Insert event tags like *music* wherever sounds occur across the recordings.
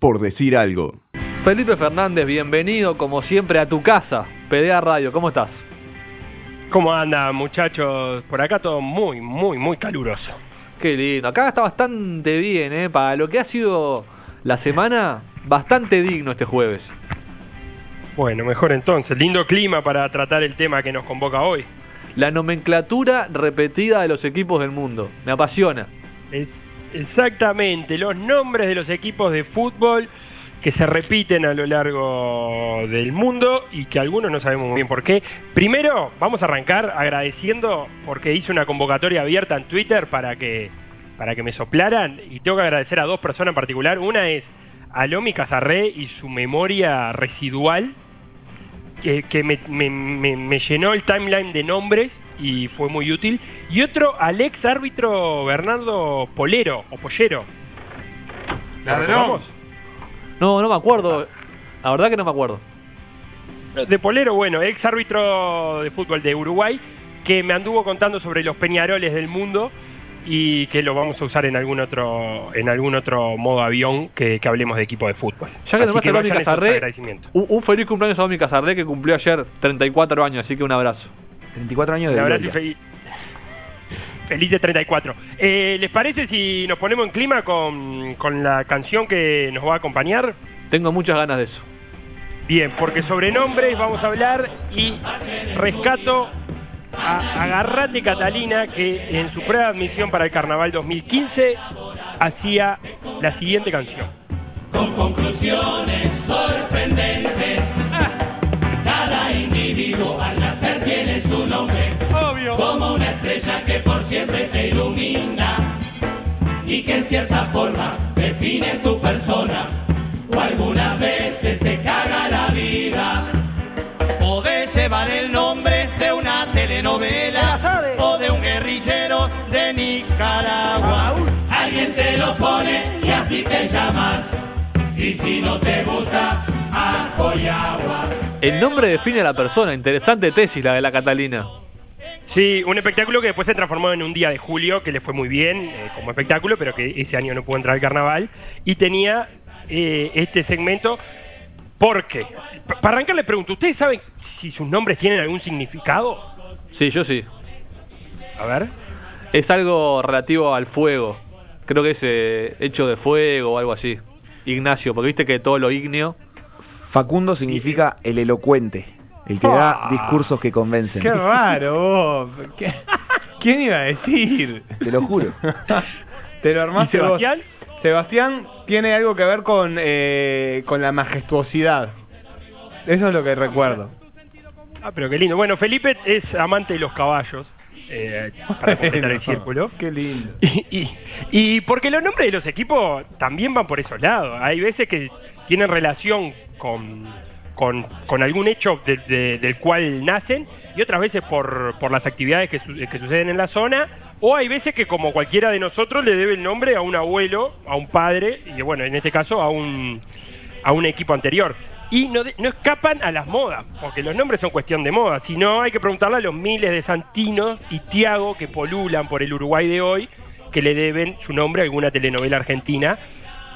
por decir algo. Felipe Fernández, bienvenido como siempre a tu casa, PDA Radio, ¿cómo estás? ¿Cómo anda, muchachos? Por acá todo muy, muy, muy caluroso. Qué lindo, acá está bastante bien, ¿eh? Para lo que ha sido la semana, bastante digno este jueves. Bueno, mejor entonces, lindo clima para tratar el tema que nos convoca hoy. La nomenclatura repetida de los equipos del mundo, me apasiona. Es exactamente, los nombres de los equipos de fútbol que se repiten a lo largo del mundo y que algunos no sabemos muy bien por qué. Primero, vamos a arrancar agradeciendo porque hice una convocatoria abierta en Twitter para que, para que me soplaran y tengo que agradecer a dos personas en particular. Una es a Lomi y su memoria residual que, que me llenó el timeline de nombres y fue muy útil. Y otro al ex árbitro Bernardo Polero o Pollero. ¿Lo recordamos? No, no me acuerdo. La verdad que no me acuerdo. De Polero, bueno, ex árbitro de fútbol de Uruguay, que me anduvo contando sobre los peñaroles del mundo y que lo vamos a usar en algún otro en algún otro modo avión que, que hablemos de equipo de fútbol. Ya que a Domi Casarré, un feliz cumpleaños a Domi Casarré que cumplió ayer 34 años, así que un abrazo. 34 años de gloria. feliz, feliz de 34. Eh, ¿Les parece si nos ponemos en clima con, con la canción que nos va a acompañar? Tengo muchas ganas de eso. Bien, porque sobre nombres vamos a hablar y rescato a Agarrate Catalina, que en su prueba de admisión para el Carnaval 2015 hacía la siguiente canción. con conclusiones sorprendentes. Cada individuo al y que en cierta forma define tu persona. O algunas veces te caga la vida. Podés llevar el nombre de una telenovela o de un guerrillero de Nicaragua. Alguien te lo pone y así te llamas. Y si no te gusta, ajo y agua. El nombre define a la persona. Interesante tesis la de la Catalina. Sí, un espectáculo que después se transformó en un día de julio, que le fue muy bien eh, como espectáculo, pero que ese año no pudo entrar al carnaval. Y tenía eh, este segmento porque, pa- para arrancar les pregunto, ¿ustedes saben si sus nombres tienen algún significado? Sí, yo sí. A ver. Es algo relativo al fuego. Creo que es eh, hecho de fuego o algo así. Ignacio, porque viste que todo lo ignio. Facundo significa el elocuente, el que da Ah. discursos que convencen. Qué raro vos. ¿Qué- ¿Quién iba a decir? Te lo juro. Te lo ¿Y armaste vos. Sebastián? Sebastián tiene algo que ver con, eh, con la majestuosidad. Eso es lo que recuerdo. Ah, pero qué lindo. Bueno, Felipe es amante de los caballos, eh, para completar el círculo. Qué lindo. Y, y, y porque los nombres de los equipos también van por esos lados. Hay veces que tienen relación con, con, algún hecho de- de- del cual nacen y otras veces por, las actividades que, su- que suceden en la zona. O hay veces que como cualquiera de nosotros le debe el nombre a un abuelo, a un padre y bueno, en este caso a un, equipo anterior. Y no, no escapan a las modas, porque los nombres son cuestión de moda. Si no, hay que preguntarle a los miles de Santinos y Tiago que polulan por el Uruguay de hoy, que le deben su nombre a alguna telenovela argentina.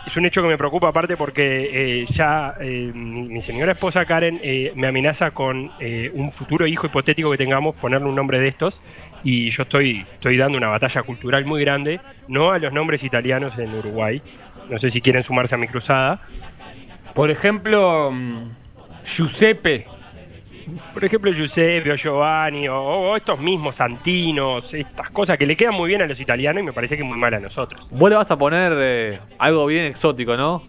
Es un hecho que me preocupa aparte porque eh, ya eh, mi, señora esposa Karen eh, me amenaza con un futuro hijo hipotético que tengamos, ponerle un nombre de estos. Y yo estoy, estoy dando una batalla cultural muy grande, no a los nombres italianos en Uruguay. No sé si quieren sumarse a mi cruzada. Por ejemplo, mm, Giuseppe. Por ejemplo, Giuseppe o Giovanni o, o estos mismos Santinos, estas cosas que le quedan muy bien a los italianos y me parece que muy mal a nosotros. Vos le vas a poner eh, algo bien exótico, ¿no?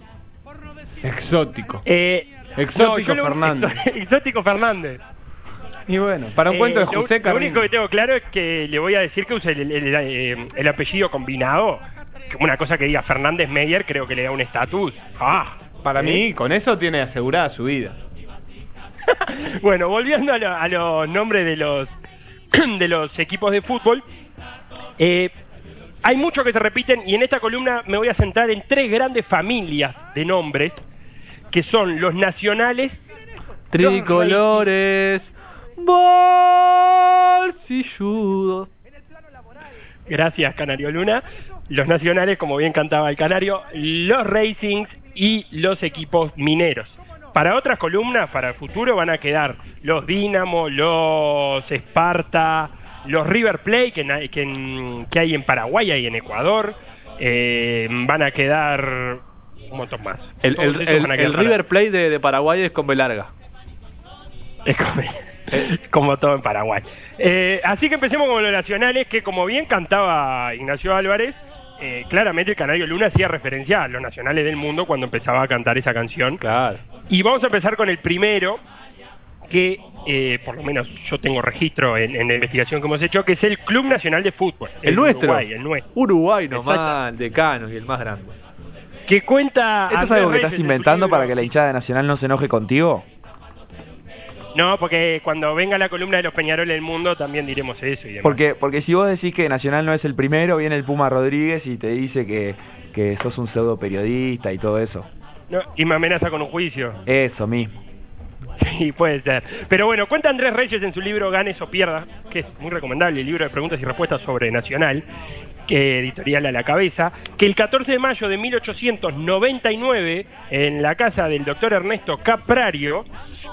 Exótico. Eh, Exótico lo- Fernández. *laughs* exo- exótico Fernández. Y bueno, para un Eh, cuento de lo- José Lo Carrillo. único que tengo claro es que le voy a decir que use el, el- el- el apellido combinado. Una cosa que diga Fernández Meyer creo que le da un estatus. Ah, Para ¿eh? mí, con eso tiene asegurada su vida. *laughs* Bueno, volviendo a, lo- a los nombres de los *clears throat* de los equipos de fútbol, eh, hay muchos que se repiten y en esta columna me voy a centrar en tres grandes familias de nombres que son los nacionales, Tricolores, bolsilludos. gracias Canario Luna, los nacionales como bien cantaba el Canario, los Racings y los equipos mineros. Para otras columnas, para el futuro, van a quedar los Dinamo, los Esparta, los River Plate que, na- que, en- que hay en Paraguay y en Ecuador. eh, van a quedar un montón más. El, River Plate de, de Paraguay es con B larga. Es como, *laughs* como todo en Paraguay. Eh, así que empecemos con los nacionales, que como bien cantaba Ignacio Álvarez, eh, claramente el Canario Luna hacía referencia a los nacionales del mundo cuando empezaba a cantar esa canción. Claro. Y vamos a empezar con el primero, que eh, por lo menos yo tengo registro en, en la investigación que hemos hecho, que es el Club Nacional de Fútbol. El, nuestro. Uruguay, el nuestro. Uruguay nomás, el decano y el más grande. Que cuenta... ¿Esto es algo que estás inventando para que la hinchada Nacional no se enoje contigo? No, porque cuando venga la columna de los Peñaroles del Mundo también diremos eso y demás. Porque, porque si vos decís que Nacional no es el primero, viene el Puma Rodríguez y te dice que, que sos un pseudo periodista y todo eso. No, y me amenaza con un juicio. Eso mismo. *laughs* Sí, puede ser. Pero bueno, cuenta Andrés Reyes en su libro Ganes o Pierda, que es muy recomendable, el libro de preguntas y respuestas sobre Nacional, que editorial a la cabeza, que el 14 de mayo de 1899, en la casa del doctor Ernesto Caprario,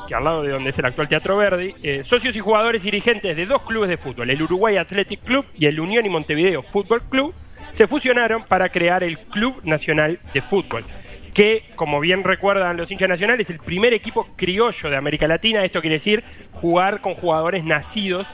que al lado de donde es el actual Teatro Verde, eh, socios y jugadores dirigentes de dos clubes de fútbol, el Uruguay Athletic Club y el Unión y Montevideo Fútbol Club, se fusionaron para crear el Club Nacional de Fútbol que, como bien recuerdan los hinchas nacionales, es el primer equipo criollo de América Latina. Esto quiere decir jugar con jugadores nacidos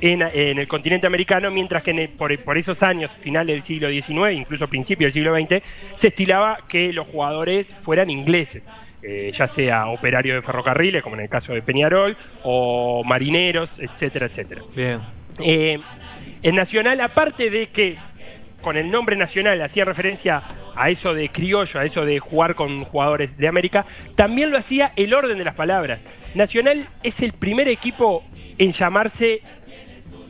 en, en el continente americano, mientras que en el- por, por esos años, finales del siglo XIX, incluso principios del siglo XX, se estilaba que los jugadores fueran ingleses. eh, ya sea operarios de ferrocarriles, como en el caso de Peñarol, o marineros, etcétera, etcétera. Bien. Eh, el Nacional, aparte de que con el nombre Nacional hacía referencia a eso de criollo, a eso de jugar con jugadores de América, también lo hacía el orden de las palabras. Nacional es el primer equipo en llamarse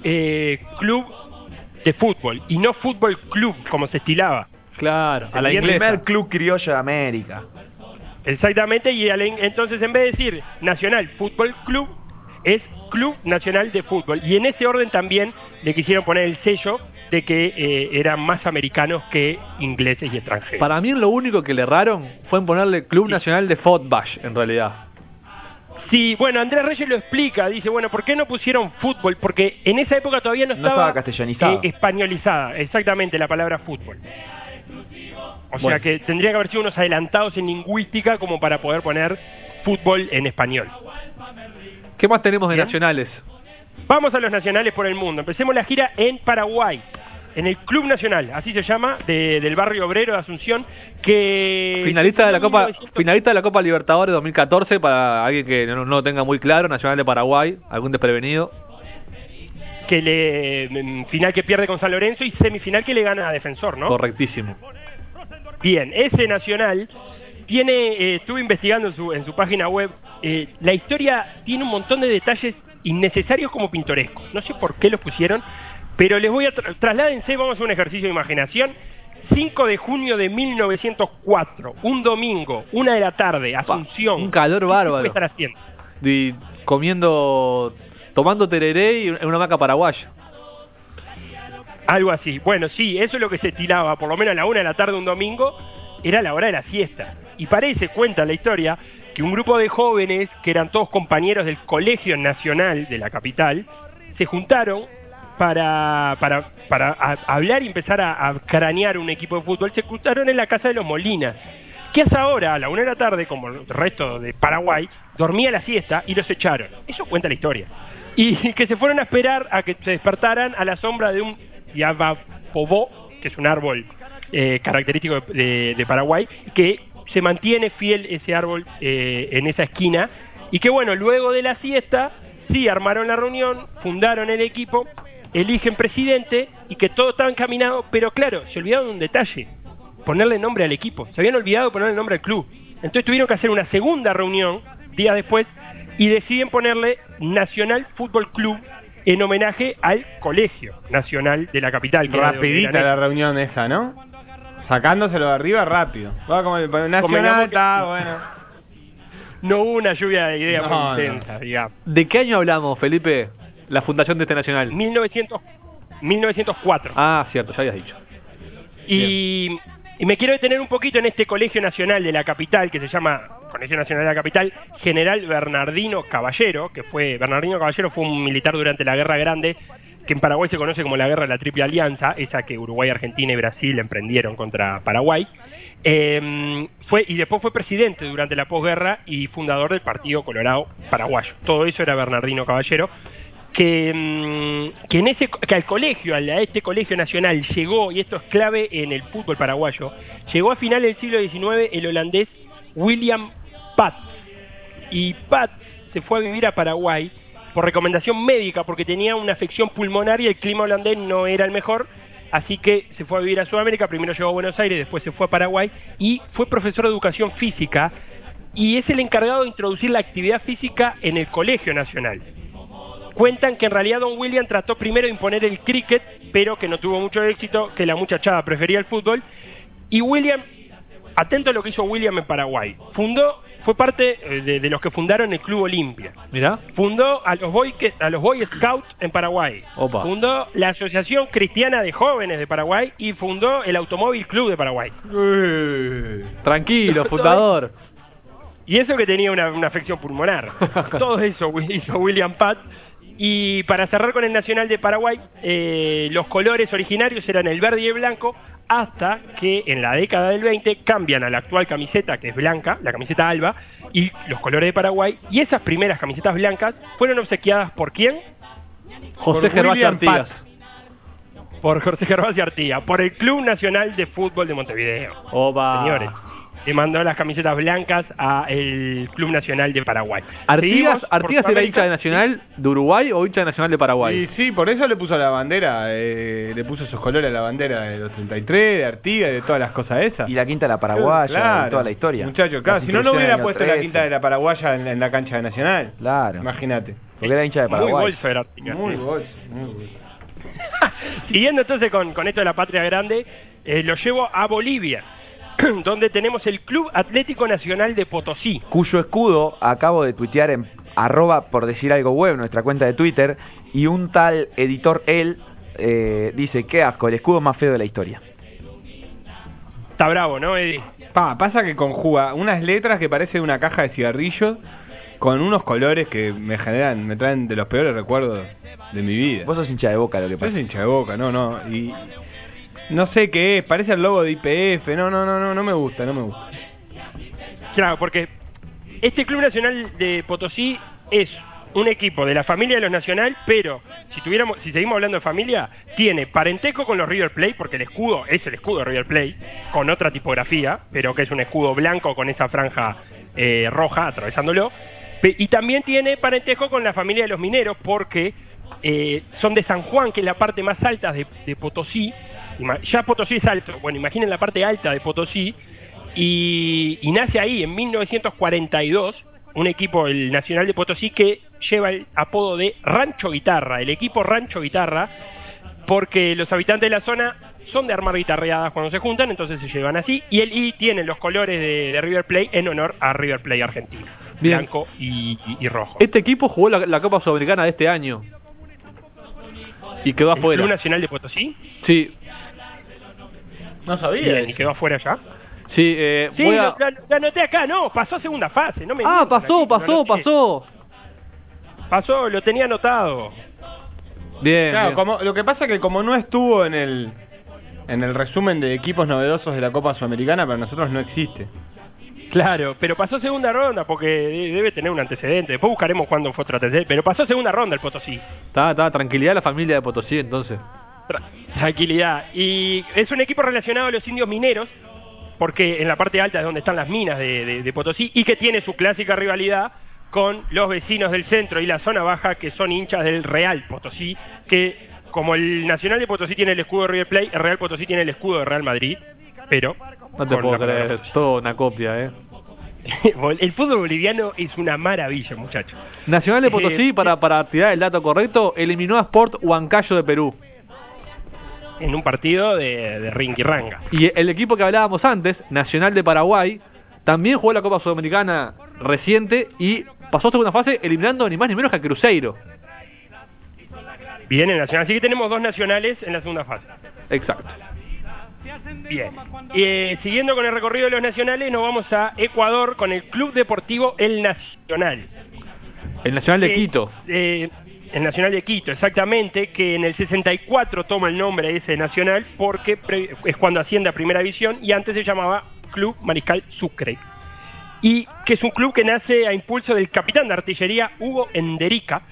eh, club de fútbol y no fútbol club como se estilaba. Claro, a la Bien, El primer club criollo de América. Exactamente, y entonces en vez de decir Nacional Fútbol Club, es Club Nacional de Fútbol. Y en ese orden también le quisieron poner el sello de que eh, eran más americanos que ingleses y extranjeros. Para mí lo único que le erraron fue en ponerle Club Sí. Nacional de Fotbash, en realidad. Sí, bueno, Andrés Reyes lo explica, dice, bueno, ¿por qué no pusieron fútbol? Porque en esa época todavía no No estaba, estaba castellanizado. eh, españolizada, exactamente, la palabra fútbol. O sea que tendría que haber sido unos adelantados en lingüística como para poder poner fútbol en español. ¿Qué más tenemos de Bien. nacionales? Vamos a los nacionales por el mundo. Empecemos la gira en Paraguay, en el Club Nacional, así se llama, de- del barrio obrero de Asunción, que... Finalista de la Copa 1900 finalista de la Copa Libertadores 2014 para alguien que no, no lo tenga muy claro, Nacional de Paraguay, algún desprevenido. que le final que pierde con San Lorenzo y semifinal que le gana a Defensor, ¿no? Correctísimo. Bien, ese Nacional tiene, eh, estuve investigando en su, en su página web, eh, la historia tiene un montón de detalles innecesarios como pintorescos. No sé por qué los pusieron, pero les voy a tra- trasládense, vamos a hacer un ejercicio de imaginación. 5 de junio de 1904, un domingo, una de la tarde, Asunción. un calor ¿Qué bárbaro. puede estar haciendo? Y comiendo tomando tereré y en una maca paraguaya. Algo así. Bueno, sí, eso es lo que se estilaba, por lo menos a la una de la tarde un domingo, era la hora de la siesta. Y parece, cuenta la historia, que un grupo de jóvenes, que eran todos compañeros del Colegio Nacional de la capital, se juntaron para, hablar y empezar a, a cranear un equipo de fútbol. Se juntaron en la casa de los Molinas, que hasta ahora, a la una de la tarde, como el resto de Paraguay, dormía la siesta y los echaron. Eso cuenta la historia. Y *laughs* que se fueron a esperar a que se despertaran a la sombra de un Yabapobó, que es un árbol eh, característico de Paraguay, que se mantiene fiel ese árbol eh, en esa esquina. Y que bueno, luego de la siesta, sí armaron la reunión, fundaron el equipo, eligen presidente y que todo estaba encaminado, pero claro, se olvidaron de un detalle, ponerle nombre al equipo. Se habían olvidado de ponerle nombre al club. Entonces tuvieron que hacer una segunda reunión, días después, y deciden ponerle Nacional Fútbol Club en homenaje al Colegio Nacional de la capital. que Rapidita la reunión esa, ¿no? Sacándoselo de arriba rápido. Va como el Nacional, que- bueno. No hubo una lluvia de ideas No, muy no. intensa, digamos. ¿De qué año hablamos, Felipe? La fundación de este nacional. 1900, 1904. Ah, cierto, ya habías dicho. Y Y me quiero detener un poquito en este Colegio Nacional de la capital, que se llama Colegio Nacional de la Capital, General Bernardino Caballero, que fue, Bernardino Caballero fue un militar durante la Guerra Grande, que en Paraguay se conoce como la Guerra de la Triple Alianza, esa que Uruguay, Argentina y Brasil emprendieron contra Paraguay. Eh, fue, y después fue presidente durante la posguerra y fundador del Partido Colorado Paraguayo. Todo eso era Bernardino Caballero que, mm, que al colegio, a este colegio nacional llegó, y esto es clave en el fútbol paraguayo, llegó a finales del siglo XIX el holandés William Patz. Y Patz se fue a vivir a Paraguay por recomendación médica, porque tenía una afección pulmonar y el clima holandés no era el mejor, así que se fue a vivir a Sudamérica, primero llegó a Buenos Aires, después se fue a Paraguay, y fue profesor de educación física, y es el encargado de introducir la actividad física en el Colegio Nacional cuentan que en realidad Don William trató primero de imponer el cricket, pero que no tuvo mucho éxito, que la muchachada prefería el fútbol. Y William, atento a lo que hizo William en Paraguay, fundó, fue parte eh, de, de los que fundaron el Club Olimpia. Mirá. Fundó a los, Boy, a los Boy Scouts en Paraguay. Opa. Fundó la Asociación Cristiana de Jóvenes de Paraguay y fundó el Automóvil Club de Paraguay. Tranquilo, *laughs* fundador. Y eso que tenía una, una afección pulmonar. *laughs* Todo eso hizo William Pat. Y para cerrar con el Nacional de Paraguay, eh, los colores originarios eran el verde y el blanco, hasta que en la década del 20 cambian a la actual camiseta, que es blanca, la camiseta alba, y los colores de Paraguay. Y esas primeras camisetas blancas fueron obsequiadas por quién? José Gervasio Artigas. Por José Gervasio Artigas, por el Club Nacional de Fútbol de Montevideo. Señores, le mandó las camisetas blancas al Club Nacional de Paraguay. Artigas, Artigas era hincha de. Nacional de Uruguay o hincha de Nacional de Paraguay. Y sí, por eso le puso la bandera, eh, le puso esos colores a la bandera de los 33, de Artigas, de todas las cosas esas. Y la quinta de la Paraguaya, Claro, y toda la historia. Muchachos, claro, si no, no hubiera puesto la quinta de 13. la Paraguaya en, en la cancha de Nacional. Claro. Imagínate. Porque era hincha de Muy Paraguay. bolso era Artigas, Muy bolso, muy bolso. *laughs* Siguiendo entonces con, con esto de la patria grande, eh, lo llevo a Bolivia, *clears throat* donde tenemos el Club Atlético Nacional de Potosí. cuyo escudo acabo de tuitear en arroba por decir algo web, nuestra cuenta de Twitter, y un tal editor él eh, dice, qué asco, el escudo más feo de la historia. Está bravo, ¿no, Eddie? Pa, pasa que conjuga unas letras que parecen una caja de cigarrillos con unos colores que me generan, me traen de los peores recuerdos de mi vida. Vos sos hincha de boca lo que Yo pasa. soy hincha de boca, no, no. Y no sé qué es, parece el logo de IPF. No, no, no, no, no me gusta, no me gusta. Claro, porque este Club Nacional de Potosí es un equipo de la familia de los Nacional, pero si tuviéramos, si seguimos hablando de familia, tiene parentesco con los River Plate, porque el escudo es el escudo de River Plate, con otra tipografía, pero que es un escudo blanco con esa franja eh, roja atravesándolo. Y también tiene parentesco con la familia de los mineros, porque eh, son de San Juan, que es la parte más alta de Potosí. Ya Potosí es alto, bueno, imaginen la parte alta de Potosí, y, y nace ahí en 1942 un equipo, el Nacional de Potosí, que lleva el apodo de Rancho Guitarra, el equipo Rancho Guitarra, porque los habitantes de la zona son de armar guitarreadas cuando se juntan, entonces se llevan así, y el y tienen los colores de, de River Plate en honor a River Plate Argentina, Bien. blanco y, rojo. Este equipo jugó la, la Copa Sudamericana de este año. Y quedó ¿El Club afuera. Nacional de Potosí? Sí, No Bien, ¿y quedó afuera ya? sí, eh, Sí, voy a- lo, lo- lo anoté acá, no, pasó a segunda fase, no me Ah, pasó, aquí, pasó, pasó. Pasó, lo tenía anotado. Bien, Claro, bien. como, lo que pasa que como no estuvo en el en el resumen de equipos novedosos de la Copa Sudamericana, para nosotros no existe. Claro, pero pasó segunda ronda porque de- debe tener un antecedente. Después buscaremos cuándo fue otro antecedente. Pero pasó segunda ronda el Potosí. Está, está, tranquilidad a la familia de Potosí entonces. Tra- tranquilidad. Y es un equipo relacionado a los indios mineros, porque en la parte alta es donde están las minas de, de- de Potosí, y que tiene su clásica rivalidad con los vecinos del centro y la zona baja, que son hinchas del Real Potosí, que como el Nacional de Potosí tiene el escudo de River Plate, el Real Potosí tiene el escudo de Real Madrid, pero... No te puedo creer, es todo una copia, eh. *laughs* El fútbol boliviano es una maravilla, muchachos. Nacional de Eh, Potosí, para, para tirar el dato correcto, eliminó a Sport Huancayo de Perú. En un partido de, de rinquirranga. Y el equipo que hablábamos antes, Nacional de Paraguay, también jugó la Copa Sudamericana reciente y pasó segunda fase eliminando ni más ni menos que a Cruzeiro. Bien, el Nacional. Así que tenemos dos nacionales en la segunda fase. Exacto. Bien. Eh, siguiendo con el recorrido de los nacionales, nos vamos a Ecuador con el Club Deportivo El Nacional. El Nacional de Eh, Quito. eh, el Nacional de Quito, exactamente, que en el 64 toma el nombre ese Nacional porque es cuando asciende a Primera División y antes se llamaba Club Mariscal Sucre. Y que es un club que nace a impulso del capitán de artillería Hugo Enderica,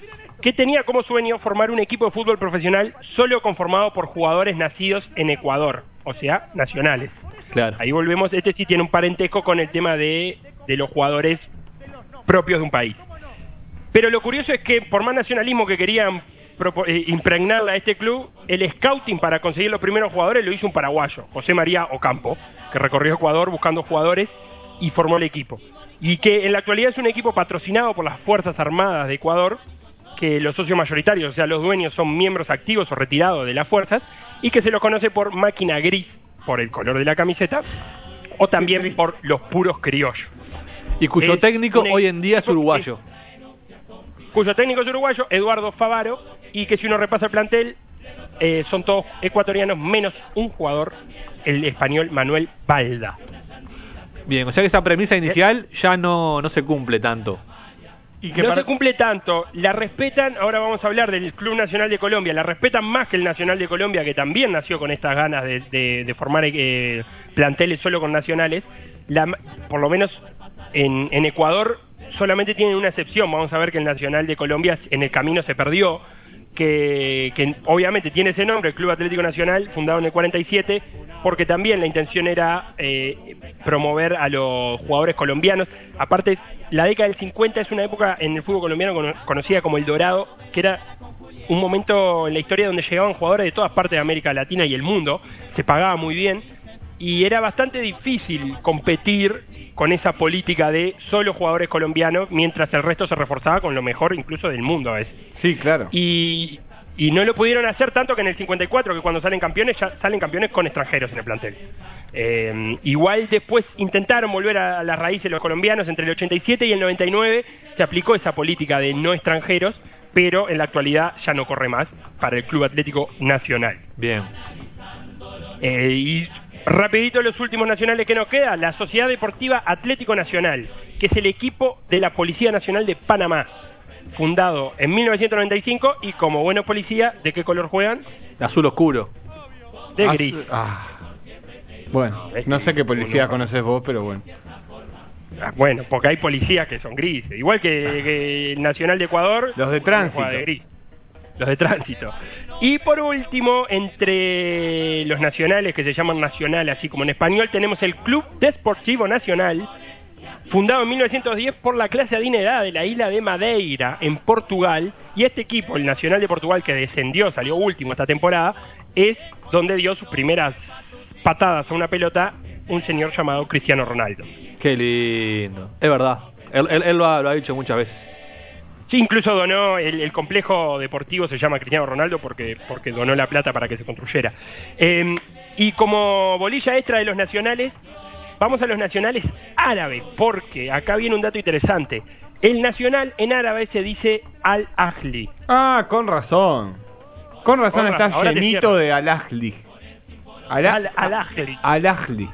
que tenía como sueño formar un equipo de fútbol profesional solo conformado por jugadores nacidos en Ecuador, o sea, nacionales. Claro. Ahí volvemos, este sí tiene un parentesco con el tema de, de los jugadores propios de un país. Pero lo curioso es que por más nacionalismo que querían eh, impregnarle a este club, el scouting para conseguir los primeros jugadores lo hizo un paraguayo, José María Ocampo, que recorrió Ecuador buscando jugadores y formó el equipo. Y que en la actualidad es un equipo patrocinado por las Fuerzas Armadas de Ecuador, que los socios mayoritarios, o sea, los dueños son miembros activos o retirados de las fuerzas, y que se los conoce por máquina gris, por el color de la camiseta, o también por los puros criollos. Y cuyo es técnico hoy en día es uruguayo. Cuyo técnico es uruguayo, Eduardo Favaro, y que si uno repasa el plantel, eh, son todos ecuatorianos, menos un jugador, el español Manuel Balda. Bien, o sea que esa premisa inicial ya no, no se cumple tanto. Y que no para- se cumple tanto, la respetan, ahora vamos a hablar del Club Nacional de Colombia, la respetan más que el Nacional de Colombia, que también nació con estas ganas de, de- de formar eh, planteles solo con nacionales, la, por lo menos en, en Ecuador solamente tienen una excepción, vamos a ver que el Nacional de Colombia en el camino se perdió, que, obviamente tiene ese nombre, el Club Atlético Nacional, fundado en el 47, porque también la intención era eh, promover a los jugadores colombianos. Aparte, la década del 50 es una época en el fútbol colombiano cono- conocida como el Dorado, que era un momento en la historia donde llegaban jugadores de todas partes de América Latina y el mundo, se pagaba muy bien y era bastante difícil competir con esa política de solo jugadores colombianos mientras el resto se reforzaba con lo mejor incluso del mundo a veces. Sí, claro. Y, y no lo pudieron hacer tanto que en el 54, que cuando salen campeones, ya salen campeones con extranjeros en el plantel. Eh, igual después intentaron volver a las raíces los colombianos, entre el 87 y el 99 se aplicó esa política de no extranjeros, pero en la actualidad ya no corre más para el Club Atlético Nacional. Bien. Eh, y rapidito los últimos nacionales que nos queda, la Sociedad Deportiva Atlético Nacional, que es el equipo de la Policía Nacional de Panamá, fundado en 1995 y como buenos policía, ¿de qué color juegan? Azul oscuro. De Ah, gris. ah. Bueno, no sé qué policía conoces vos, pero bueno. Ah, Bueno, porque hay policías que son grises, igual que, que el Nacional de Ecuador. Los de juega tránsito. de gris. Los de tránsito. Y por último, entre los nacionales que se llaman nacional, así como en español, tenemos el Club Desportivo Nacional, fundado en 1910 por la clase adinerada de la isla de Madeira, en Portugal. Y este equipo, el Nacional de Portugal, que descendió, salió último esta temporada, es donde dio sus primeras patadas a una pelota un señor llamado Cristiano Ronaldo. Qué lindo. Es verdad. Él, él- lo ha dicho muchas veces. Sí, incluso donó, el, el complejo deportivo se llama Cristiano Ronaldo porque, porque donó la plata para que se construyera. Eh, y como bolilla extra de los nacionales, vamos a los nacionales árabes, porque acá viene un dato interesante. El nacional en árabe se dice Al-Ahli. Ah, con razón. Con razón Con está razón, llenito de Al-Ahli. Ala- Al- Al-Ahli. Al-Ahli,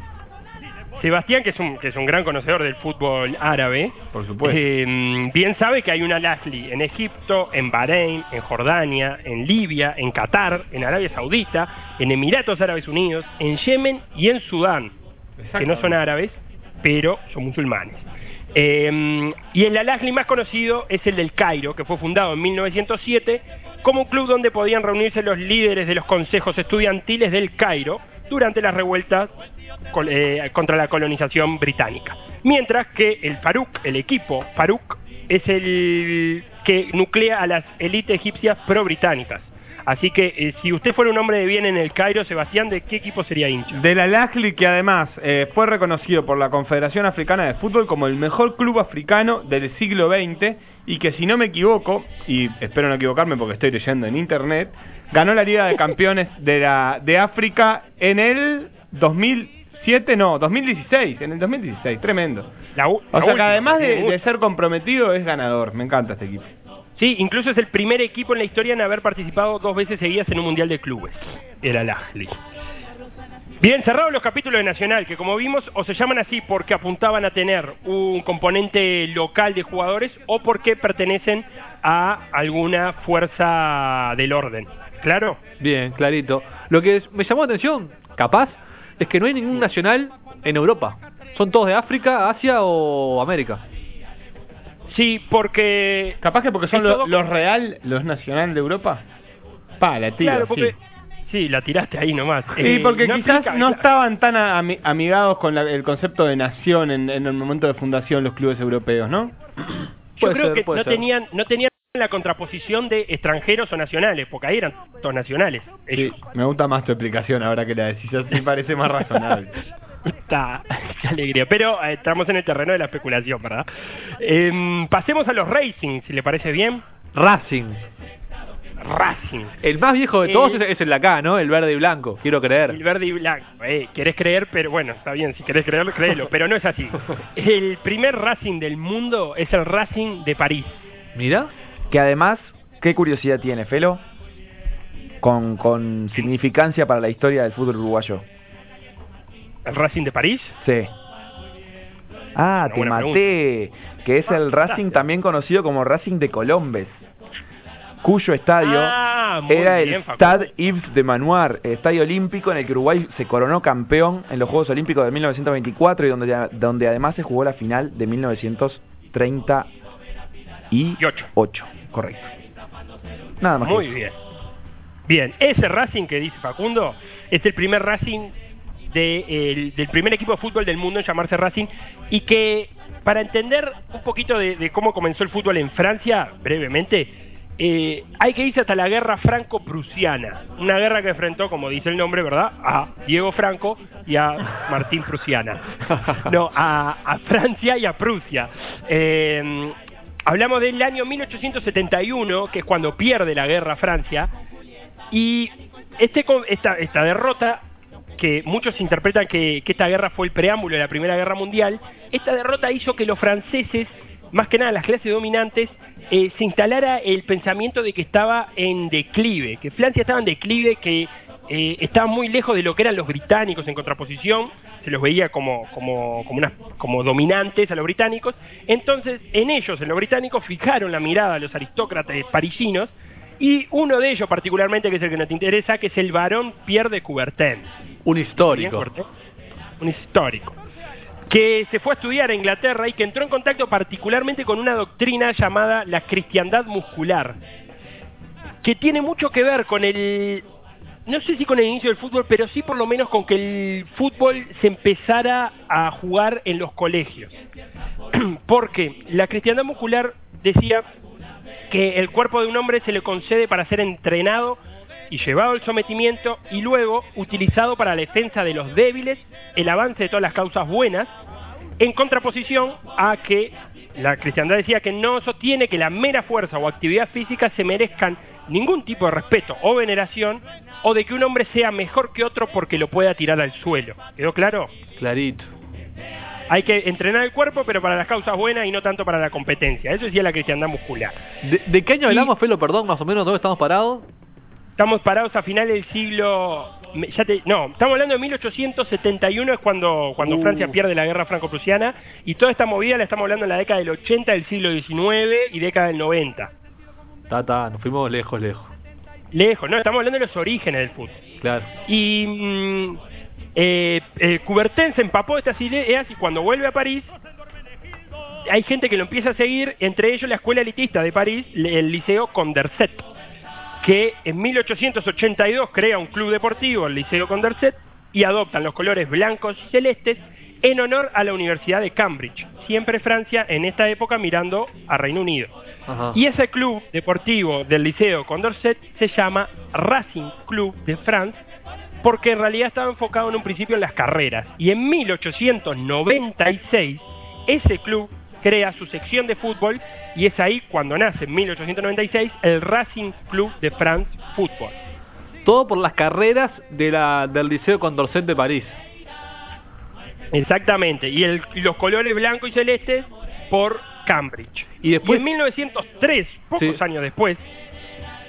Sebastián, que es, un, que es un gran conocedor del fútbol árabe, por supuesto. Eh, bien sabe que hay un Al-Ahli en Egipto, en Bahrein, en Jordania, en Libia, en Qatar, en Arabia Saudita, en Emiratos Árabes Unidos, en Yemen y en Sudán, que no son árabes, pero son musulmanes. Eh, y el Al-Ahli más conocido es el del Cairo, que fue fundado en 1907 como un club donde podían reunirse los líderes de los consejos estudiantiles del Cairo durante las revueltas eh, contra la colonización británica. Mientras que el Farouk, el equipo Farouk, es el que nuclea a las élites egipcias pro-británicas. Así que eh, si usted fuera un hombre de bien en el Cairo, Sebastián, ¿de qué equipo sería hincha? Del Al-Ahli que además eh, fue reconocido por la Confederación Africana de Fútbol como el mejor club africano del siglo XX y que si no me equivoco, y espero no equivocarme porque estoy leyendo en internet, ganó la Liga de Campeones de, la, de África en el 2007, no, 2016, en el 2016, tremendo. La u- O la sea que además de, ser comprometido es ganador, me encanta este equipo. Sí, incluso es el primer equipo en la historia en haber participado dos veces seguidas en un Mundial de Clubes. Era el. Bien, cerrados los capítulos de Nacional, que como vimos, o se llaman así porque apuntaban a tener un componente local de jugadores o porque pertenecen a alguna fuerza del orden. ¿Claro? Bien, clarito. Lo que me llamó la atención, capaz, es que no hay ningún nacional en Europa. Son todos de África, Asia o América. Sí, porque... Capaz que porque son lo- los real, los nacional de Europa. Pa, la tiro, Claro, porque... sí. Sí, la tiraste ahí nomás. Sí, Eh, porque no quizás aplica- no estaban tan a- ami- amigados con la- el concepto de nación en, en el momento de fundación los clubes europeos, ¿no? Yo Puede creo ser, que puede no ser. tenían, no tenían la contraposición de extranjeros o nacionales, porque ahí eran todos nacionales. Sí, me gusta más tu explicación ahora que la decís, así parece más razonable. *laughs* Está, qué alegría. Pero eh, estamos en el terreno de la especulación, ¿verdad? Em, pasemos a los Racing, si le parece bien. Racing. Racing. El más viejo de Eh, todos es, es el de acá, ¿no? El verde y blanco, quiero creer. El verde y blanco. Eh, querés creer, pero bueno, está bien, si querés creerlo, créelo, pero no es así. *laughs* El primer Racing del mundo es el Racing de París. Mira. Que además, ¿qué curiosidad tiene, Felo? Con, con significancia para la historia del fútbol uruguayo. ¿El Racing de París? Sí. Ah, te maté. Que es el Racing también conocido como Racing de Colombes. Cuyo estadio Ah, era bien, el. Stade Yves de Manoir, estadio olímpico en el que Uruguay se coronó campeón en los Juegos Olímpicos de 1924 y donde, donde además se jugó la final de 1938. Correcto. Nada más. que Muy eso. bien. Bien, ese Racing que dice Facundo es el primer Racing de, el- del primer equipo de fútbol del mundo en llamarse Racing y que para entender un poquito de, de cómo comenzó el fútbol en Francia, brevemente, eh, hay que irse hasta la guerra franco-prusiana, una guerra que enfrentó, como dice el nombre, ¿verdad?, a Diego Franco y a Martín Prusiana. *laughs* No, a, a Francia y a Prusia. Eh, hablamos del año 1871, que es cuando pierde la guerra Francia, y este, esta, derrota, que muchos interpretan que, que esta guerra fue el preámbulo de la Primera Guerra Mundial, esta derrota hizo que los franceses, más que nada las clases dominantes, eh, se instalara el pensamiento de que estaba en declive, que Francia estaba en declive, que eh, estaba muy lejos de lo que eran los británicos en contraposición, se los veía como, como, como, unas- como dominantes a los británicos, entonces en ellos, en los británicos, fijaron la mirada a los aristócratas parisinos, y uno de ellos particularmente, que es el que nos interesa, que es el barón Pierre de Coubertin. Un histórico. Un histórico. Que se fue a estudiar a Inglaterra y que entró en contacto particularmente con una doctrina llamada la cristiandad muscular. Que tiene mucho que ver con el... No sé si con el inicio del fútbol, pero sí por lo menos con que el fútbol se empezara a jugar en los colegios. *clears throat* Porque la cristiandad muscular decía que el cuerpo de un hombre se le concede para ser entrenado y llevado al sometimiento y luego utilizado para la defensa de los débiles, el avance de todas las causas buenas, en contraposición a que la cristiandad decía que no sostiene que la mera fuerza o actividad física se merezcan ningún tipo de respeto o veneración o de que un hombre sea mejor que otro porque lo pueda tirar al suelo. ¿Quedó claro? Clarito. Hay que entrenar el cuerpo, pero para las causas buenas y no tanto para la competencia. Eso decía la cristiandad muscular. ¿De, de qué año Y- hablamos, Felo? Perdón, más o menos, ¿dónde estamos parados? Estamos parados a finales del siglo... Ya te, no, estamos hablando de 1871, es cuando, cuando Uh. Francia pierde la guerra franco-prusiana, y toda esta movida la estamos hablando en la década del 80 del siglo XIX y década del 90. Ta, ta, nos fuimos lejos, lejos. Lejos, no, estamos hablando de los orígenes del fútbol. Claro. Y mm, eh, eh, Coubertin se empapó de estas ideas y cuando vuelve a París, hay gente que lo empieza a seguir, entre ellos la escuela elitista de París, el Liceo Condorcet, que en 1882 crea un club deportivo, el Liceo Condorcet, y adoptan los colores blancos y celestes en honor a la Universidad de Cambridge, siempre Francia en esta época mirando a Reino Unido. Ajá. Y ese club deportivo del Liceo Condorcet se llama Racing Club de France porque en realidad estaba enfocado en un principio en las carreras. Y en 1896 ese club crea su sección de fútbol y es ahí cuando nace en 1896 el Racing Club de France Fútbol. Todo por las carreras de la, del Liceo Condorcet de París. Exactamente. Y, el- los colores blanco y celestes por Cambridge. Y después- en 1903, pocos Sí. años después,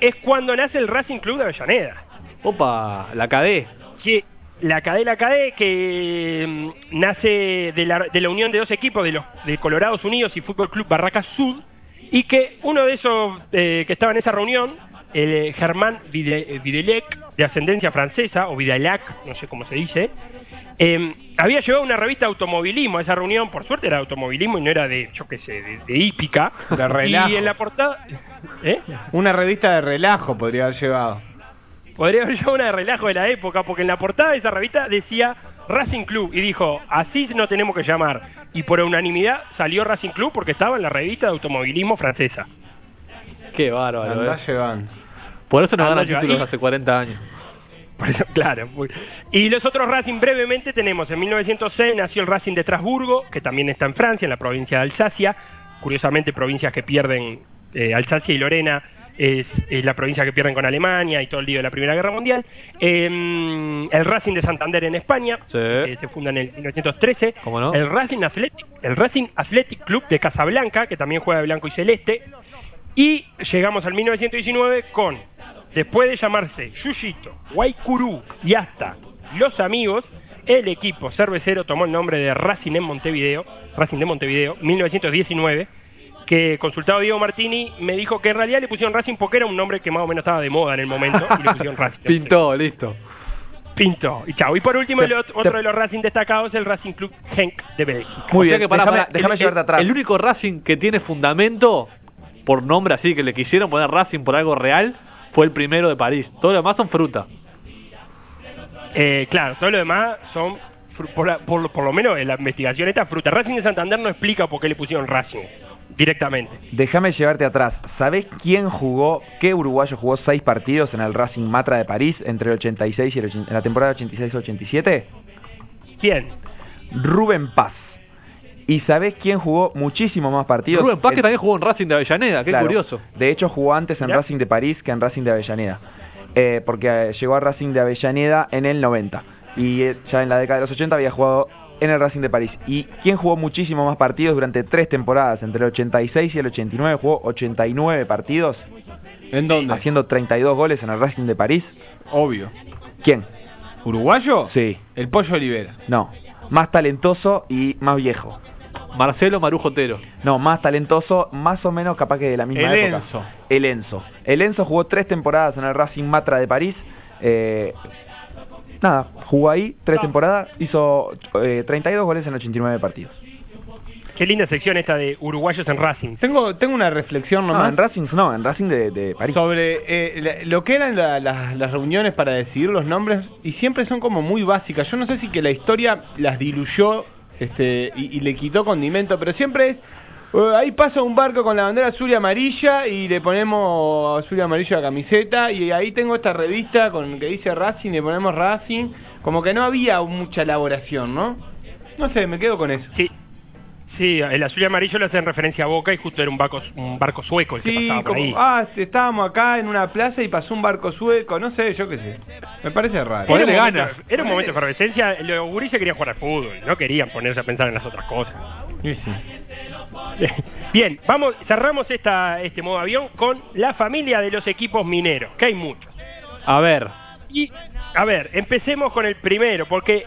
es cuando nace el Racing Club de Avellaneda. Opa, la cadé. que la CADE la CADE que mm, nace de la, de la unión de dos equipos, de los de Colorados Unidos y Fútbol Club Barracas Sud, y que uno de esos eh, que estaba en esa reunión, el eh, Germán eh, Videlec, de ascendencia francesa, o Vidalac, no sé cómo se dice, eh, había llevado una revista de automovilismo a esa reunión, por suerte era de automovilismo y no era de, yo qué sé, de, de hípica. De relajo. Y en la portada... ¿Eh? Una revista de relajo podría haber llevado. Podría haber llevado una de relajo de la época, porque en la portada de esa revista decía Racing Club y dijo, así no tenemos que llamar. Y por unanimidad salió Racing Club porque estaba en la revista de automovilismo francesa. Qué bárbaro, Andá eh. llevando. Por eso nos Andá ganan títulos Y- hace 40 años. *laughs* Por eso, claro. muy- Y los otros Racing brevemente tenemos, en 1906 nació el Racing de Estrasburgo, que también está en Francia, en la provincia de Alsacia. Curiosamente, provincias que pierden, eh, Alsacia y Lorena es, es la provincia que pierden con Alemania y todo el lío de la Primera Guerra Mundial. Eh, el Racing de Santander en España, Sí. que se funda en el 1913. ¿Cómo no? El Racing Athletic, el Racing Athletic Club de Casablanca, que también juega de blanco y celeste. Y llegamos al 1919 con, después de llamarse Yuyito, Guaycurú y hasta Los Amigos, el equipo cervecero tomó el nombre de Racing en Montevideo, Racing de Montevideo, 1919, que consultado Diego Martini me dijo que en realidad le pusieron Racing porque era un nombre que más o menos estaba de moda en el momento y le pusieron Racing. *laughs* Pintó, listo. Pinto. Y chao. Y por último, Te- el ot- te- otro de los Racing destacados, el Racing Club Genk de Bélgica. Muy O sea bien, que, pará, déjame, pará, déjame el, llevarte el- atrás. El único Racing que tiene fundamento, por nombre así, que le quisieron poner Racing por algo real, fue el primero de París. Todo lo demás son fruta. Eh, claro, todo lo demás son, por, la- por, lo- por lo menos en la investigación esta fruta. Racing de Santander no explica por qué le pusieron Racing directamente. Déjame llevarte atrás. ¿Sabés quién jugó, qué uruguayo jugó seis partidos en el Racing Matra de París entre el 86 y el, en la temporada 86-87? ¿Quién? Rubén Paz. ¿Y sabés quién jugó muchísimo más partidos? Rubén Paz que también jugó en Racing de Avellaneda, qué Claro. curioso. De hecho, jugó antes en. Racing de París que en Racing de Avellaneda. Eh, porque eh, llegó a Racing de Avellaneda en el 90. Y eh, ya en la década de los 80 había jugado en el Racing de París. ¿Y quién jugó muchísimo más partidos durante tres temporadas? Entre el 86 y el 89 jugó 89 partidos, ¿En dónde? haciendo 32 goles en el Racing de París. Obvio. ¿Quién? ¿Uruguayo? Sí, El Pollo Olivera. no. Más talentoso y más viejo. Marcelo Marujotero. No, más talentoso, más o menos capaz que de la misma El época. Enzo. El Enzo. El Enzo jugó tres temporadas en el Racing Matra de París. Eh, nada, jugó ahí tres temporadas, hizo eh, 32 goles en 89 partidos. Qué linda sección esta de uruguayos en Racing. Tengo, tengo una reflexión No, nomás en Racing no, en Racing de, de París. sobre eh, la- lo que eran la- la- las reuniones para decidir los nombres y siempre son como muy básicas. Yo no sé si que la historia las diluyó este y, le quitó condimento, pero siempre es eh, ahí pasa un barco con la bandera azul y amarilla y le ponemos azul y amarillo a la camiseta y ahí tengo esta revista con que dice Racing le ponemos Racing, como que no había mucha elaboración, ¿no? No sé, me quedo con eso. Sí, el azul y amarillo le hacen referencia a Boca y justo era un barco, un barco sueco el que pasaba por como, ahí. ah, estábamos acá en una plaza y pasó un barco sueco, no sé, yo qué sé. Me parece raro. Era un, Ponele momento, ganas. era un momento de efervescencia. Los gurises querían jugar al fútbol, no querían ponerse a pensar en las otras cosas. Sí, sí. *laughs* Bien, vamos, cerramos esta, este modo avión con la familia de los equipos mineros, que hay muchos. A ver, Y, a ver, empecemos con el primero, porque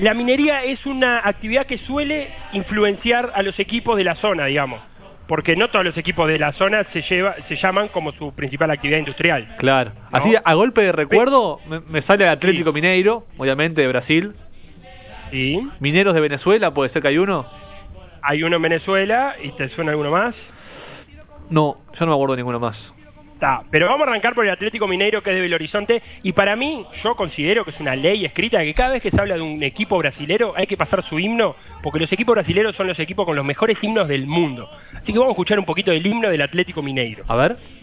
la minería es una actividad que suele influenciar a los equipos de la zona, digamos. Porque no todos los equipos de la zona se, lleva, se llaman como su principal actividad industrial. claro. ¿No? Así, a golpe de recuerdo, me, me sale el Atlético Mineiro, obviamente de Brasil. ¿Sí? Mineros de Venezuela, puede ser que hay uno. Hay uno en Venezuela, ¿y te suena alguno más? No, yo no me acuerdo de ninguno más. Pero vamos a arrancar por el Atlético Mineiro que es de Belo Horizonte y para mí yo considero que es una ley escrita que cada vez que se habla de un equipo brasilero hay que pasar su himno porque los equipos brasileros son los equipos con los mejores himnos del mundo. Así que vamos a escuchar un poquito del himno del Atlético Mineiro. A ver.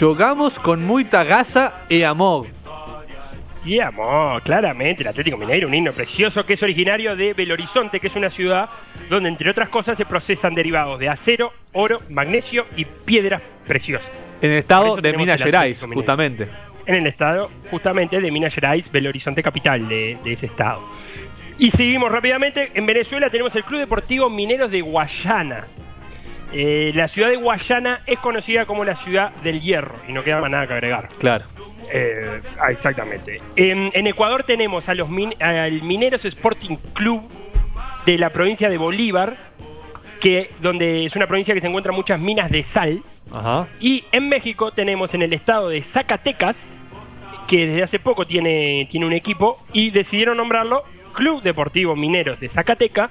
Jogamos con muita gasa e amor. Y amor, claramente, el Atlético Mineiro, un himno precioso que es originario de Belo Horizonte, que es una ciudad donde, entre otras cosas, se procesan derivados de acero, oro, magnesio y piedras preciosas. En el estado de Minas Gerais, justamente. En el estado, justamente, de Minas Gerais, Belo Horizonte capital de, de ese estado. Y seguimos rápidamente. En Venezuela tenemos el Club Deportivo Mineros de Guayana. Eh, la ciudad de Guayana es conocida como la ciudad del hierro, y no queda más nada que agregar. Claro. Eh, ah, exactamente. En, en Ecuador tenemos a los min- al Mineros Sporting Club de la provincia de Bolívar, que donde es una provincia que se encuentran muchas minas de sal. Ajá. Y en México tenemos en el estado de Zacatecas, que desde hace poco tiene, tiene un equipo, y decidieron nombrarlo Club Deportivo Mineros de Zacatecas,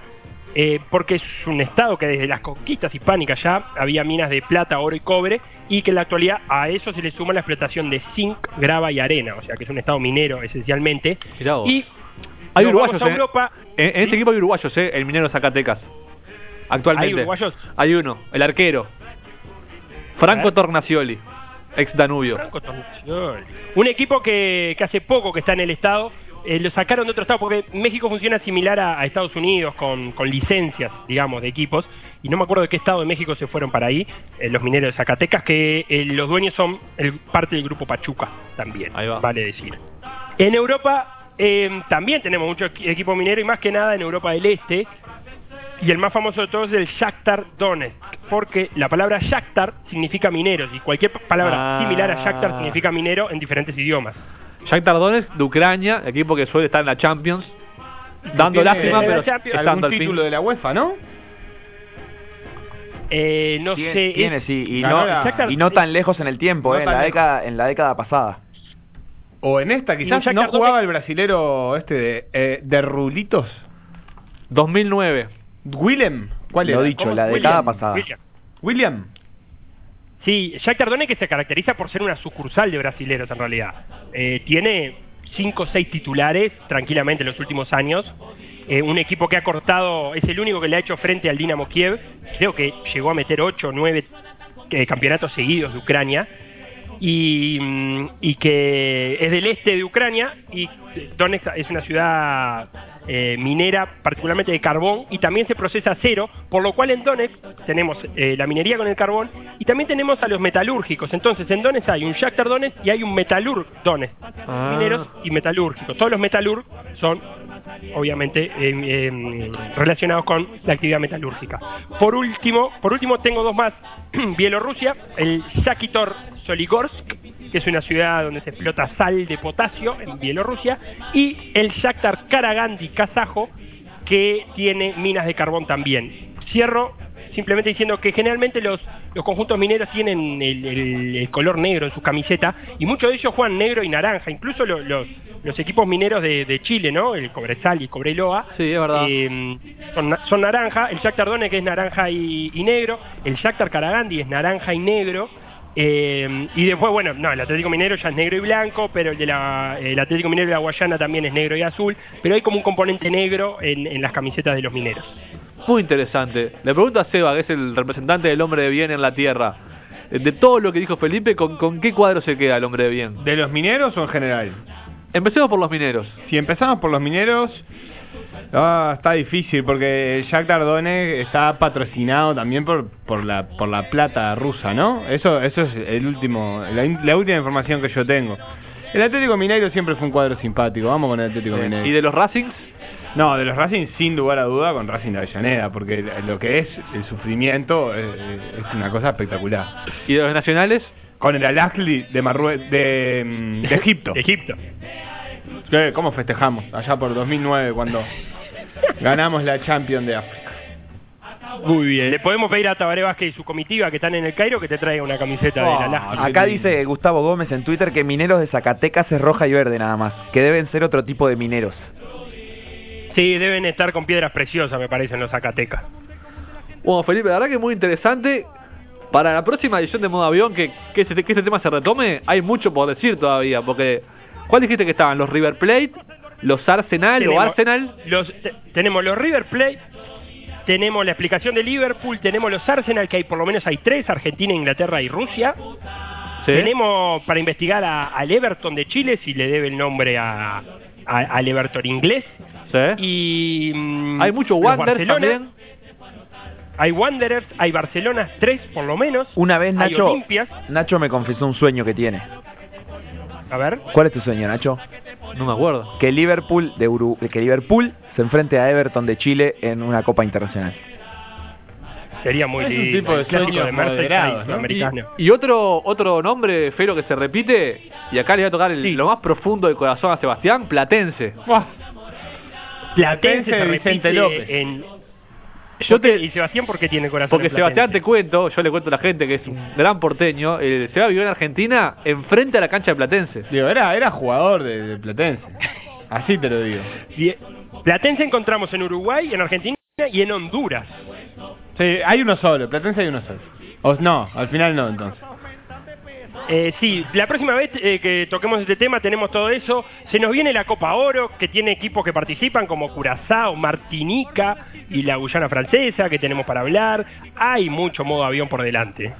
eh, porque es un estado que desde las conquistas hispánicas ya había minas de plata, oro y cobre, y que en la actualidad a eso se le suma la explotación de zinc, grava y arena, o sea que es un estado minero esencialmente. Y Hay uruguayos, eh. Europa. En, en ese equipo hay uruguayos, ¿eh? El minero de Zacatecas. Actualmente. ¿Hay uruguayos? Hay uno, el arquero. Franco. Tornacioli, ex Danubio. Franco Tornacioli. Un equipo que, que hace poco que está en el estado, eh, lo sacaron de otro estado, porque México funciona similar a, a Estados Unidos, con, con licencias, digamos, de equipos, y no me acuerdo de qué estado de México se fueron para ahí, eh, los mineros de Zacatecas, que eh, los dueños son el- parte del grupo Pachuca, también, Ahí va. vale decir. En Europa eh, también tenemos mucho equi- equipo minero, y más que nada en Europa del Este, y el más famoso de todos es el Shakhtar Donetsk, porque la palabra Shakhtar significa mineros y cualquier palabra Ah. similar a Shakhtar significa minero en diferentes idiomas. Shakhtar Donetsk de Ucrania, equipo que suele estar en la Champions. Dando lástima, pero estando al fin. título de la UEFA, ¿no? Eh, no Tiene, sé. tiene, es- sí, y no, la- Shakhtar- y no tan lejos en el tiempo, No eh, en, la lejos. década, en la década pasada. O en esta, quizás no jugaba Donetsk- el brasilero este de, eh, de Rulitos. 2009. Willem. ¿Cuál Lo era? dicho, la William. década pasada. William. William. Sí, Shakhtar Donetsk que se caracteriza por ser una sucursal de brasileros en realidad. Eh, tiene 5 o 6 titulares tranquilamente en los últimos años. Eh, un equipo que ha cortado, es el único que le ha hecho frente al Dinamo Kiev. Creo que llegó a meter 8 o 9 eh, campeonatos seguidos de Ucrania. Y, y que es del este de Ucrania y Donetsk es una ciudad eh, minera particularmente de carbón y también se procesa acero, por lo cual en Donetsk tenemos eh, la minería con el carbón y también tenemos a los metalúrgicos. Entonces en Donetsk hay un Shakhtar Donetsk y hay un Metalurg Donetsk, Ah. mineros y metalúrgicos. Todos los metalurg son obviamente em, em, relacionados con la actividad metalúrgica. Por último, por último tengo dos más. *clears throat* Bielorrusia, el Shakitor Soligorsk, que es una ciudad donde se explota sal de potasio en Bielorrusia, y el Shakhtar Karagandhi kazajo, que tiene minas de carbón también. Cierro simplemente diciendo que generalmente los, los conjuntos mineros tienen el, el- el color negro en su camiseta y muchos de ellos juegan negro y naranja, incluso lo- los, los equipos mineros de, de Chile, ¿no? El Cobresal y el Cobreloa. Sí, es verdad. eh, son, son naranja, el Shakhtar Donetsk es naranja y, y negro, el Shakhtar Karagandhi es naranja y negro, eh, y después, bueno, no, el Atlético Minero ya es negro y blanco, pero el de la, el Atlético Minero de la Guayana también es negro y azul, pero hay como un componente negro en, en las camisetas de los mineros. Muy interesante. Le pregunto a Seba, que es el representante del hombre de bien en la tierra. eh, De todo lo que dijo Felipe, ¿con, con qué cuadro se queda el hombre de bien? ¿De los mineros o en general? Empecemos por los mineros. Si empezamos por los mineros, ah, está difícil porque el Shakhtar Donetsk está patrocinado también por por la por la plata rusa, ¿no? Eso eso es el último la, última información que yo tengo. El Atlético Mineiro siempre fue un cuadro simpático. Vamos con el Atlético Mineiro. ¿Y de los Racings? No, de los Racing sin lugar a duda con Racing de Avellaneda, porque lo que es el sufrimiento eh, es una cosa espectacular. ¿Y de los nacionales? Con el Al-Ahly de, Marrue- de, de Egipto. *laughs* Egipto. ¿Qué? ¿Cómo festejamos? Allá por 2009 cuando ganamos la Champions de África. Muy bien. Le podemos pedir a Tabaré Vázquez y su comitiva que están en el Cairo que te traiga una camiseta de la Alaska. qué Acá dice Gustavo Gómez en Twitter que mineros de Zacatecas es roja y verde nada más, que deben ser otro tipo de mineros. Sí, deben estar con piedras preciosas, me parece, en los Zacatecas. Bueno, Felipe, la verdad que muy interesante. Para la próxima edición de Modo Avión, que, que, ese, que este tema se retome, hay mucho por decir todavía. Porque, ¿cuál dijiste que estaban? ¿Los River Plate? ¿Los Arsenal o Tenemos Arsenal? Los, te- tenemos los River Plate, tenemos la explicación de Liverpool, tenemos los Arsenal, que hay por lo menos hay tres, Argentina, Inglaterra y Rusia. Tenemos para investigar a- al Everton de Chile, si le debe el nombre a, a- al Everton inglés. Sí. Y mm, Hay muchos los Wanderers Barcelona, también. Hay Wanderers, hay Barcelona, tres por lo menos. Una vez Hay Nacho, Olimpias. Nacho me confesó un sueño que tiene. A ver. ¿Cuál es tu sueño, Nacho? No me acuerdo. Que Liverpool de Uru- que Liverpool se enfrente a Everton de Chile en una Copa Internacional. Sería muy Es un lindo. tipo de sudamericano. Y otro otro nombre, Felo, que se repite, y acá le voy a tocar el- Sí. lo más profundo del corazón a Sebastián, Platense. Buah. Platense Platense se Vicente repite López. en... Yo te, ¿Y Sebastián por qué tiene corazón porque en Sebastián te cuento, yo le cuento a la gente que es un gran porteño, el Seba vivió en Argentina enfrente a la cancha de Platense. Digo, era, era jugador de, de Platense. Así te lo digo. Platense encontramos en Uruguay, en Argentina y en Honduras. Sí, hay uno solo, Platense hay uno solo. O, no, al final no, entonces. Eh, sí, la próxima vez eh, que toquemos este tema tenemos todo eso. Se nos viene la Copa Oro, que tiene equipos que participan como Curazao, Martinica y la Guyana Francesa, que tenemos para hablar. Hay mucho modo avión por delante.